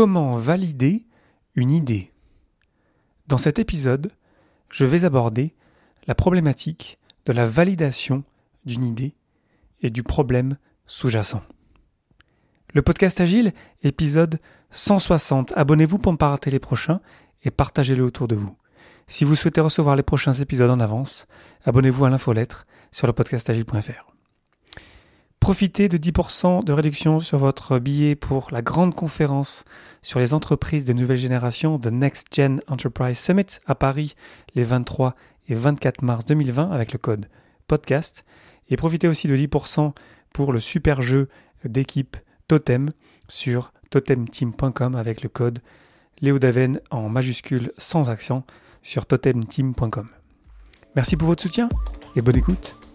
Comment valider une idée Dans cet épisode, je vais aborder la problématique de la validation d'une idée et du problème sous-jacent. Le podcast Agile, épisode 160. Abonnez-vous pour ne pas rater les prochains et partagez-le autour de vous. Si vous souhaitez recevoir les prochains épisodes en avance, abonnez-vous à l'infolettre sur le podcastagile.fr. Profitez de 10% de réduction sur votre billet pour la grande conférence sur les entreprises de nouvelle génération The Next Gen Enterprise Summit à Paris les 23 et 24 mars 2020 avec le code podcast. Et profitez aussi de 10% pour le super jeu d'équipe Totem sur totemteam.com avec le code Léodaven en majuscule sans accent sur totemteam.com. Merci pour votre soutien et bonne écoute.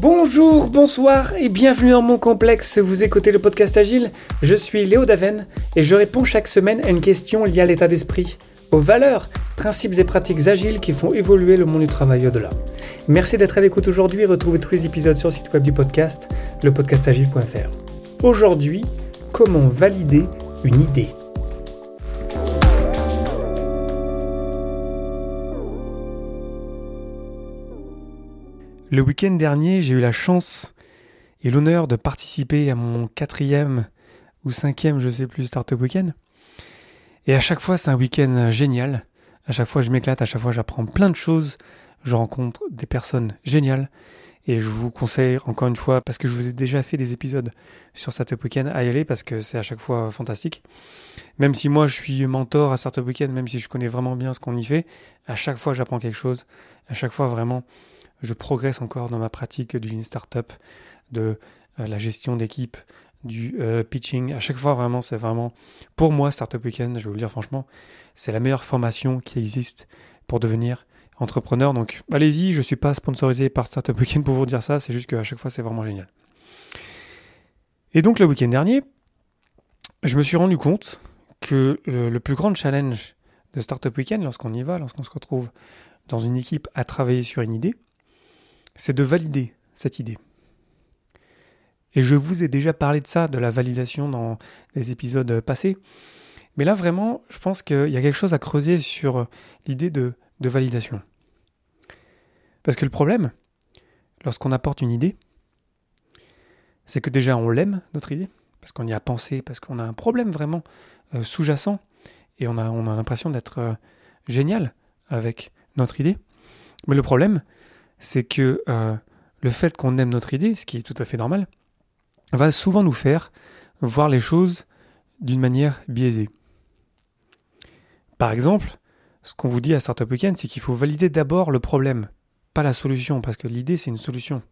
Bonjour, bonsoir et bienvenue dans mon complexe. Vous écoutez le podcast Agile. Je suis Léo Daven et je réponds chaque semaine à une question liée à l'état d'esprit, aux valeurs, principes et pratiques agiles qui font évoluer le monde du travail au-delà. Merci d'être à l'écoute aujourd'hui et retrouvez tous les épisodes sur le site web du podcast, lepodcastagile.fr. Aujourd'hui, comment valider une idée? Le week-end dernier, j'ai eu la chance et l'honneur de participer à mon quatrième ou cinquième, je sais plus, Startup Weekend. Et à chaque fois, c'est un week-end génial. À chaque fois, je m'éclate, à chaque fois, j'apprends plein de choses. Je rencontre des personnes géniales. Et je vous conseille encore une fois, parce que je vous ai déjà fait des épisodes sur Startup Weekend, à y aller parce que c'est à chaque fois fantastique. Même si moi je suis mentor à Startup Weekend, même si je connais vraiment bien ce qu'on y fait, à chaque fois j'apprends quelque chose. À chaque fois vraiment, je progresse encore dans ma pratique du Lean Startup, de euh, la gestion d'équipe, du euh, pitching. À chaque fois, vraiment, c'est vraiment, pour moi, Startup Weekend, je vais vous le dire franchement, c'est la meilleure formation qui existe pour devenir entrepreneur. Donc, allez-y, je ne suis pas sponsorisé par Startup Weekend pour vous dire ça, c'est juste qu'à chaque fois, c'est vraiment génial. Et donc, le week-end dernier, je me suis rendu compte que le, le plus grand challenge de Startup Weekend, lorsqu'on y va, lorsqu'on se retrouve dans une équipe à travailler sur une idée, c'est de valider cette idée. Et je vous ai déjà parlé de ça, de la validation dans les épisodes passés. Mais là, vraiment, je pense qu'il y a quelque chose à creuser sur l'idée de, validation. Parce que le problème, lorsqu'on apporte une idée, c'est que déjà on l'aime, notre idée, parce qu'on y a pensé, parce qu'on a un problème vraiment euh, sous-jacent, et on a, on a l'impression d'être euh, génial avec notre idée. Mais le problème, c'est que euh, le fait qu'on aime notre idée, ce qui est tout à fait normal, va souvent nous faire voir les choses d'une manière biaisée. Par exemple, ce qu'on vous dit à Startup Weekend, c'est qu'il faut valider d'abord le problème, pas la solution, parce que l'idée c'est une solution.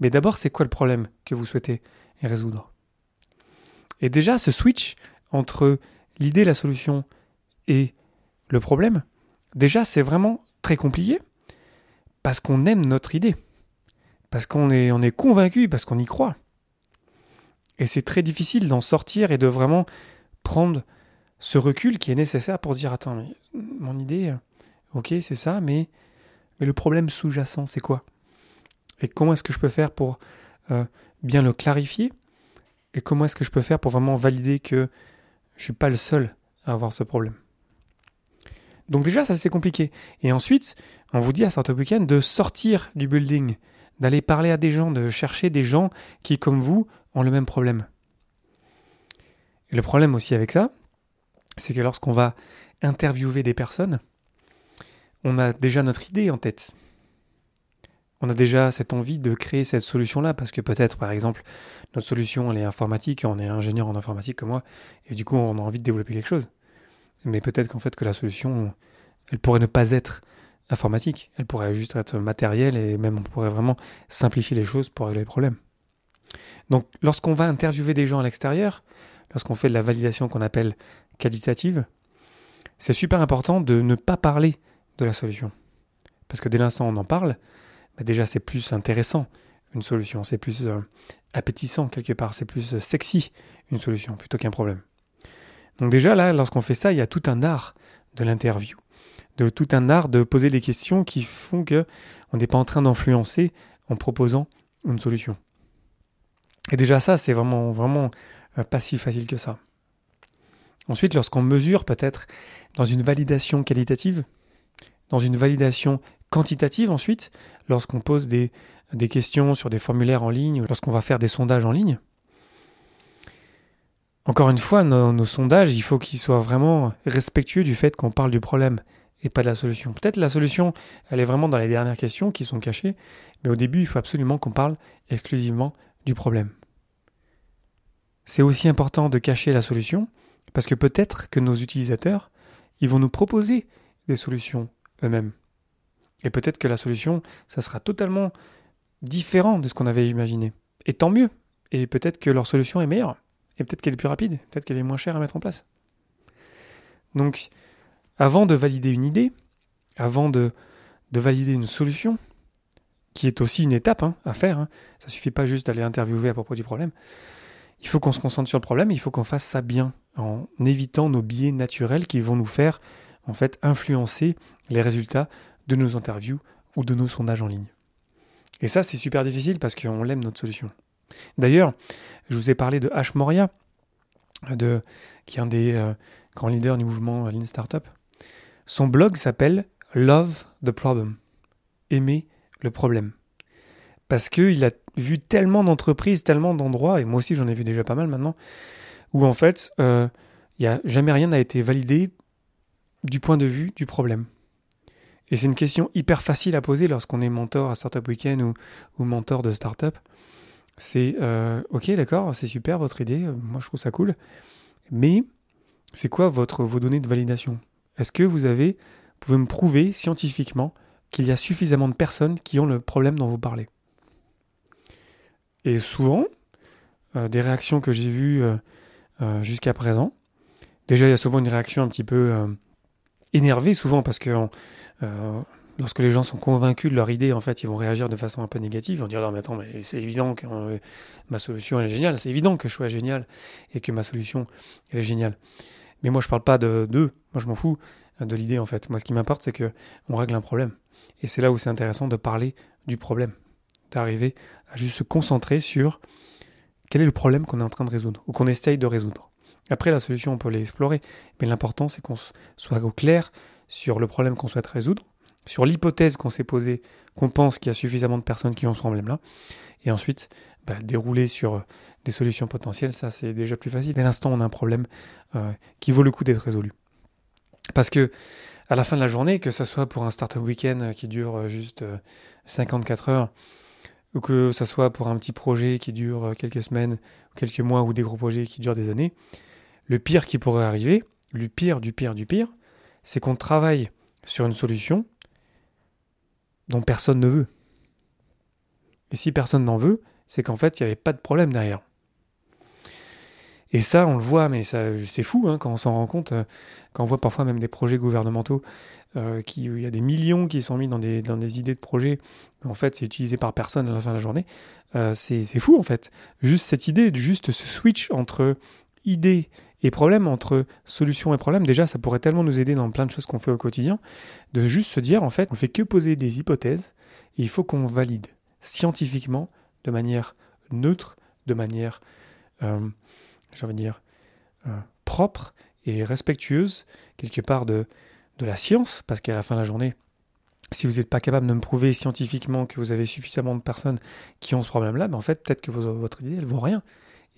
Mais d'abord, c'est quoi le problème que vous souhaitez résoudre? Et déjà, ce switch entre l'idée, la solution et le problème, déjà c'est vraiment très compliqué parce qu'on aime notre idée, parce qu'on est, est convaincu, parce qu'on y croit. Et c'est très difficile d'en sortir et de vraiment prendre ce recul qui est nécessaire pour dire attends, mais mon idée, ok, c'est ça, mais, mais le problème sous-jacent, c'est quoi? Et comment est-ce que je peux faire pour euh, bien le clarifier? Et comment est-ce que je peux faire pour vraiment valider que je ne suis pas le seul à avoir ce problème? Donc déjà, ça c'est compliqué. Et ensuite, on vous dit à Startup Weekend de sortir du building, d'aller parler à des gens, de chercher des gens qui, comme vous, ont le même problème. Et le problème aussi avec ça, c'est que lorsqu'on va interviewer des personnes, on a déjà notre idée en tête. On a déjà cette envie de créer cette solution-là, parce que peut-être, par exemple, notre solution, elle est informatique, on est ingénieur en informatique comme moi, et du coup, on a envie de développer quelque chose. Mais peut-être qu'en fait que la solution, elle pourrait ne pas être informatique, elle pourrait juste être matérielle et même on pourrait vraiment simplifier les choses pour régler les problèmes. Donc lorsqu'on va interviewer des gens à l'extérieur, lorsqu'on fait de la validation qu'on appelle qualitative, c'est super important de ne pas parler de la solution. Parce que dès l'instant où on en parle, bah déjà c'est plus intéressant une solution, c'est plus euh, appétissant quelque part, c'est plus euh, sexy une solution plutôt qu'un problème. Donc déjà là, lorsqu'on fait ça, il y a tout un art de l'interview, de tout un art de poser des questions qui font que on n'est pas en train d'influencer en proposant une solution. Et déjà ça, c'est vraiment, vraiment euh, pas si facile que ça. Ensuite, lorsqu'on mesure peut-être dans une validation qualitative, dans une validation quantitative ensuite, lorsqu'on pose des, des questions sur des formulaires en ligne, lorsqu'on va faire des sondages en ligne, encore une fois, nos, sondages, il faut qu'ils soient vraiment respectueux du fait qu'on parle du problème et pas de la solution. Peut-être la solution, elle est vraiment dans les dernières questions qui sont cachées, mais au début, il faut absolument qu'on parle exclusivement du problème. C'est aussi important de cacher la solution, parce que peut-être que nos utilisateurs, ils vont nous proposer des solutions eux-mêmes. Et peut-être que la solution, ça sera totalement différent de ce qu'on avait imaginé. Et tant mieux. Et peut-être que leur solution est meilleure. Et peut-être qu'elle est plus rapide, peut-être qu'elle est moins chère à mettre en place. Donc, avant de valider une idée, avant de, de valider une solution, qui est aussi une étape hein, à faire, hein, ça suffit pas juste d'aller interviewer à propos du problème, il faut qu'on se concentre sur le problème, il faut qu'on fasse ça bien, en évitant nos biais naturels qui vont nous faire en fait influencer les résultats de nos interviews ou de nos sondages en ligne. Et ça, c'est super difficile parce qu'on l'aime notre solution. D'ailleurs, je vous ai parlé de H. Moria, qui est un des euh, grands leaders du mouvement Lean Startup. Son blog s'appelle Love the Problem. Aimer le problème. Parce qu'il a vu tellement d'entreprises, tellement d'endroits, et moi aussi j'en ai vu déjà pas mal maintenant, où en fait, euh, il a jamais rien n'a été validé du point de vue du problème. Et c'est une question hyper facile à poser lorsqu'on est mentor à Startup Weekend ou mentor de startup. C'est euh, ok, d'accord, c'est super votre idée, euh, moi je trouve ça cool, mais c'est quoi votre, vos données de validation? Est-ce que vous avez, pouvez me prouver scientifiquement qu'il y a suffisamment de personnes qui ont le problème dont vous parlez? Et souvent, euh, des réactions que j'ai vues jusqu'à présent, déjà il y a souvent une réaction un petit peu énervés souvent parce que lorsque les gens sont convaincus de leur idée, en fait, ils vont réagir de façon un peu négative. Ils vont dire non mais attends, mais c'est évident que euh, ma solution elle est géniale. C'est évident que je sois génial et que ma solution elle est géniale. Mais moi je parle pas de d'eux. Moi je m'en fous de l'idée en fait. Moi ce qui m'importe c'est que on règle un problème. Et c'est là où c'est intéressant de parler du problème, d'arriver à juste se concentrer sur quel est le problème qu'on est en train de résoudre ou qu'on essaye de résoudre. Après, la solution, on peut l'explorer. Mais l'important, c'est qu'on soit au clair sur le problème qu'on souhaite résoudre, sur l'hypothèse qu'on s'est posée, qu'on pense qu'il y a suffisamment de personnes qui ont ce problème-là. Et ensuite, bah, dérouler sur euh, des solutions potentielles, ça, c'est déjà plus facile. Dès l'instant, on a un problème euh, qui vaut le coup d'être résolu. Parce que, à la fin de la journée, que ce soit pour un startup week-end qui dure euh, juste 54 heures, ou que ce soit pour un petit projet qui dure quelques semaines, quelques mois, ou des gros projets qui durent des années, le pire qui pourrait arriver, le pire du pire du pire, c'est qu'on travaille sur une solution dont personne ne veut. Et si personne n'en veut, c'est qu'en fait, il n'y avait pas de problème derrière. Et ça, on le voit, mais c'est fou hein, quand on s'en rend compte, euh, quand on voit parfois même des projets gouvernementaux, euh, qui, où il y a des millions qui sont mis dans des, dans des idées de projets, en fait, c'est utilisé par personne à la fin de la journée. Euh, c'est fou, en fait. Juste cette idée, juste ce switch entre idée et problème entre solution et problème, déjà, ça pourrait tellement nous aider dans plein de choses qu'on fait au quotidien, de juste se dire, en fait, on fait que poser des hypothèses, et il faut qu'on valide scientifiquement, de manière neutre, de manière, euh, j'ai envie de dire, euh, propre et respectueuse, quelque part de, de la science, parce qu'à la fin de la journée, si vous n'êtes pas capable de me prouver scientifiquement que vous avez suffisamment de personnes qui ont ce problème-là, ben en fait, peut-être que votre idée, elle vaut rien.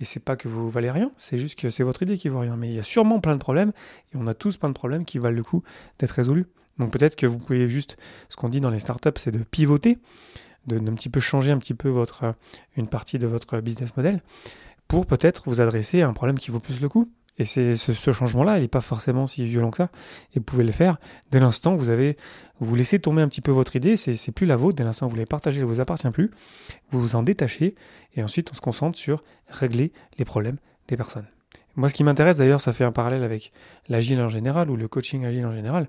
Et c'est pas que vous valez rien, c'est juste que c'est votre idée qui vaut rien. Mais il y a sûrement plein de problèmes, et on a tous plein de problèmes qui valent le coup d'être résolus. Donc peut-être que vous pouvez juste, ce qu'on dit dans les startups, c'est de pivoter, de, petit peu changer un petit peu votre, euh, une partie de votre business model, pour peut-être vous adresser à un problème qui vaut plus le coup. Et c'est ce, changement-là, il n'est pas forcément si violent que ça. Et vous pouvez le faire dès l'instant où vous avez, vous laissez tomber un petit peu votre idée, c'est plus la vôtre, dès l'instant où vous l'avez partagée, elle ne vous appartient plus. Vous vous en détachez et ensuite on se concentre sur régler les problèmes des personnes. Moi, ce qui m'intéresse d'ailleurs, ça fait un parallèle avec l'agile en général ou le coaching agile en général.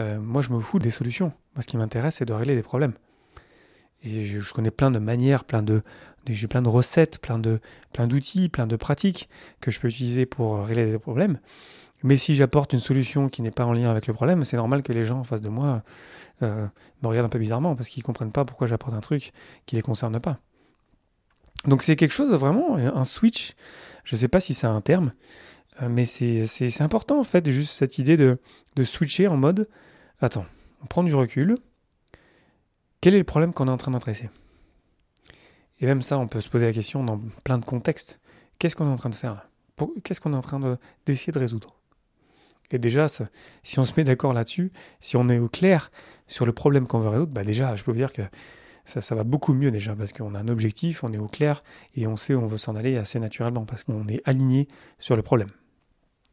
Euh, moi, je me fous des solutions. Moi, ce qui m'intéresse, c'est de régler des problèmes. Et je, connais plein de manières, plein de, j'ai plein de recettes, plein de, plein d'outils, plein de pratiques que je peux utiliser pour régler des problèmes. Mais si j'apporte une solution qui n'est pas en lien avec le problème, c'est normal que les gens en face de moi euh, me regardent un peu bizarrement parce qu'ils ne comprennent pas pourquoi j'apporte un truc qui les concerne pas. Donc c'est quelque chose vraiment, un switch. Je ne sais pas si c'est un terme, euh, mais c'est important en fait, juste cette idée de, de switcher en mode attends, on prend du recul. Quel est le problème qu'on est en train d'adresser? Et même ça, on peut se poser la question dans plein de contextes. Qu'est-ce qu'on est en train de faire là? Qu'est-ce qu'on est en train d'essayer de résoudre? Et déjà, si on se met d'accord là-dessus, si on est au clair sur le problème qu'on veut résoudre, bah déjà, je peux vous dire que ça, va beaucoup mieux déjà, parce qu'on a un objectif, on est au clair, et on sait où on veut s'en aller assez naturellement, parce qu'on est aligné sur le problème.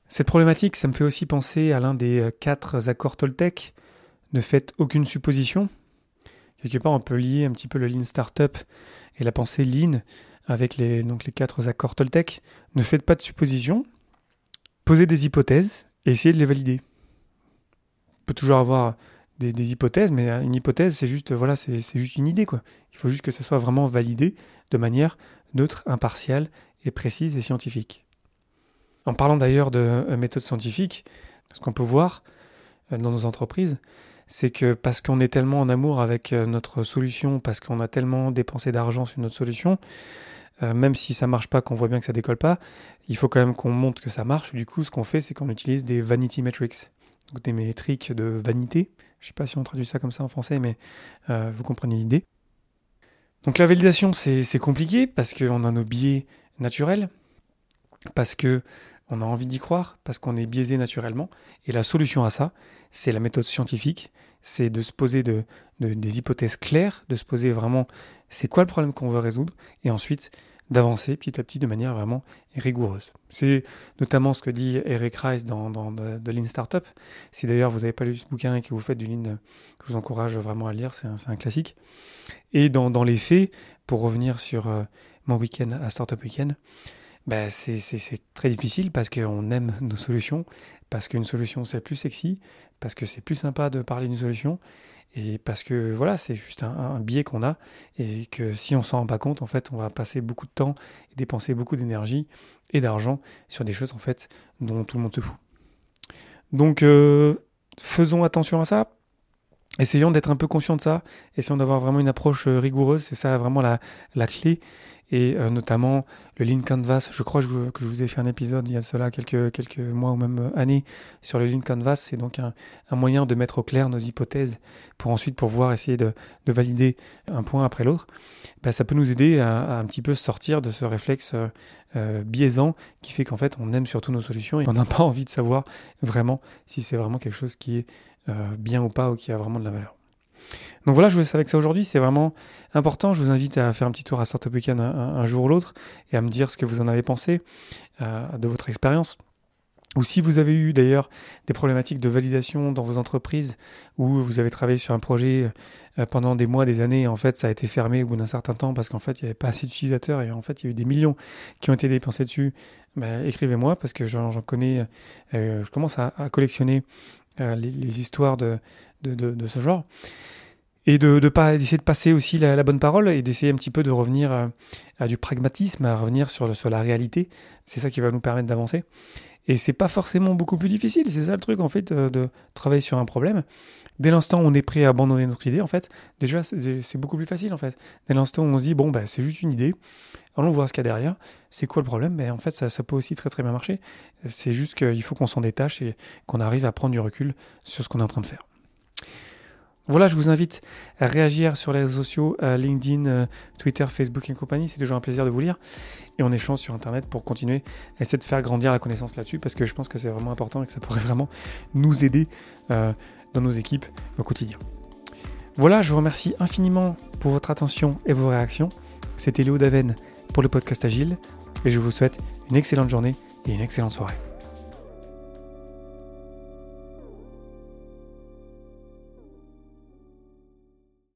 Cette problématique, ça me fait aussi penser à l'un des euh, quatre accords Toltec. Ne faites aucune supposition. Quelque part, on peut lier un petit peu le Lean Startup et la pensée Lean avec les, donc les quatre accords Toltec. Ne faites pas de suppositions. Posez des hypothèses et essayer de les valider. On peut toujours avoir des, hypothèses, mais une hypothèse, c'est juste, voilà, c'est juste une idée, quoi. Il faut juste que ça soit vraiment validé de manière neutre, impartiale et précise et scientifique. En parlant d'ailleurs de euh, méthode scientifique, ce qu'on peut voir euh, dans nos entreprises, c'est que parce qu'on est tellement en amour avec euh, notre solution, parce qu'on a tellement dépensé d'argent sur notre solution, euh, même si ça marche pas, qu'on voit bien que ça décolle pas, il faut quand même qu'on montre que ça marche. Du coup, ce qu'on fait, c'est qu'on utilise des vanity metrics, donc des métriques de vanité. Je sais pas si on traduit ça comme ça en français, mais euh, vous comprenez l'idée. Donc la validation, c'est compliqué parce qu'on a nos biais naturels, parce que on a envie d'y croire, parce qu'on est biaisé naturellement. Et la solution à ça, c'est la méthode scientifique, c'est de se poser de, des hypothèses claires, de se poser vraiment c'est quoi le problème qu'on veut résoudre, et ensuite d'avancer petit à petit de manière vraiment rigoureuse. C'est notamment ce que dit Eric Rice dans, dans de, Lean Startup. Si d'ailleurs vous n'avez pas lu ce bouquin et que vous faites du Lean, je vous encourage vraiment à le lire, c'est un, classique. Et dans, les faits, pour revenir sur euh, mon week-end à Startup Weekend, ben c'est très difficile parce qu'on aime nos solutions, parce qu'une solution c'est plus sexy, parce que c'est plus sympa de parler d'une solution, et parce que voilà, c'est juste un, biais qu'on a et que si on s'en rend pas compte, en fait, on va passer beaucoup de temps et dépenser beaucoup d'énergie et d'argent sur des choses en fait dont tout le monde se fout. Donc euh, faisons attention à ça. Essayons d'être un peu conscient de ça, essayons d'avoir vraiment une approche euh, rigoureuse, c'est ça vraiment la, la clé et euh, notamment le Lean Canvas. Je crois que je, vous ai fait un épisode il y a cela quelques, quelques mois ou même euh, années sur le Lean Canvas. C'est donc un, moyen de mettre au clair nos hypothèses pour ensuite pouvoir essayer de, valider un point après l'autre. Ben, ça peut nous aider à, un petit peu sortir de ce réflexe euh, biaisant qui fait qu'en fait on aime surtout nos solutions et on n'a pas envie de savoir vraiment si c'est vraiment quelque chose qui est bien ou pas ou qui a vraiment de la valeur. Donc voilà, je vous laisse avec ça aujourd'hui. C'est vraiment important. Je vous invite à faire un petit tour à Startup Weekend un, jour ou l'autre et à me dire ce que vous en avez pensé euh, de votre expérience. Ou si vous avez eu d'ailleurs des problématiques de validation dans vos entreprises ou vous avez travaillé sur un projet euh, pendant des mois, des années, et en fait ça a été fermé au bout d'un certain temps parce qu'en fait il n'y avait pas assez d'utilisateurs et en fait il y a eu des millions qui ont été dépensés dessus, bah, écrivez-moi parce que j'en connais, euh, je commence à, collectionner les, histoires de, de ce genre et de ne pas essayer de passer aussi la, bonne parole et d'essayer un petit peu de revenir euh, à, du pragmatisme, à revenir sur, sur la réalité. C'est ça qui va nous permettre d'avancer. Et c'est pas forcément beaucoup plus difficile, c'est ça le truc en fait, euh, de, travailler sur un problème. Dès l'instant où on est prêt à abandonner notre idée, en fait, déjà c'est beaucoup plus facile en fait. Dès l'instant où on se dit bon bah c'est juste une idée, allons voir ce qu'il y a derrière. C'est quoi le problème? Mais ben, en fait ça, ça peut aussi très très bien marcher. C'est juste qu'il faut qu'on s'en détache et qu'on arrive à prendre du recul sur ce qu'on est en train de faire. Voilà, je vous invite à réagir sur les réseaux sociaux, LinkedIn, euh, Twitter, Facebook et compagnie. C'est toujours un plaisir de vous lire. Et on échange sur Internet pour continuer à essayer de faire grandir la connaissance là-dessus parce que je pense que c'est vraiment important et que ça pourrait vraiment nous aider euh, dans nos équipes au quotidien. Voilà, je vous remercie infiniment pour votre attention et vos réactions. C'était Léo Daven pour le podcast Agile et je vous souhaite une excellente journée et une excellente soirée.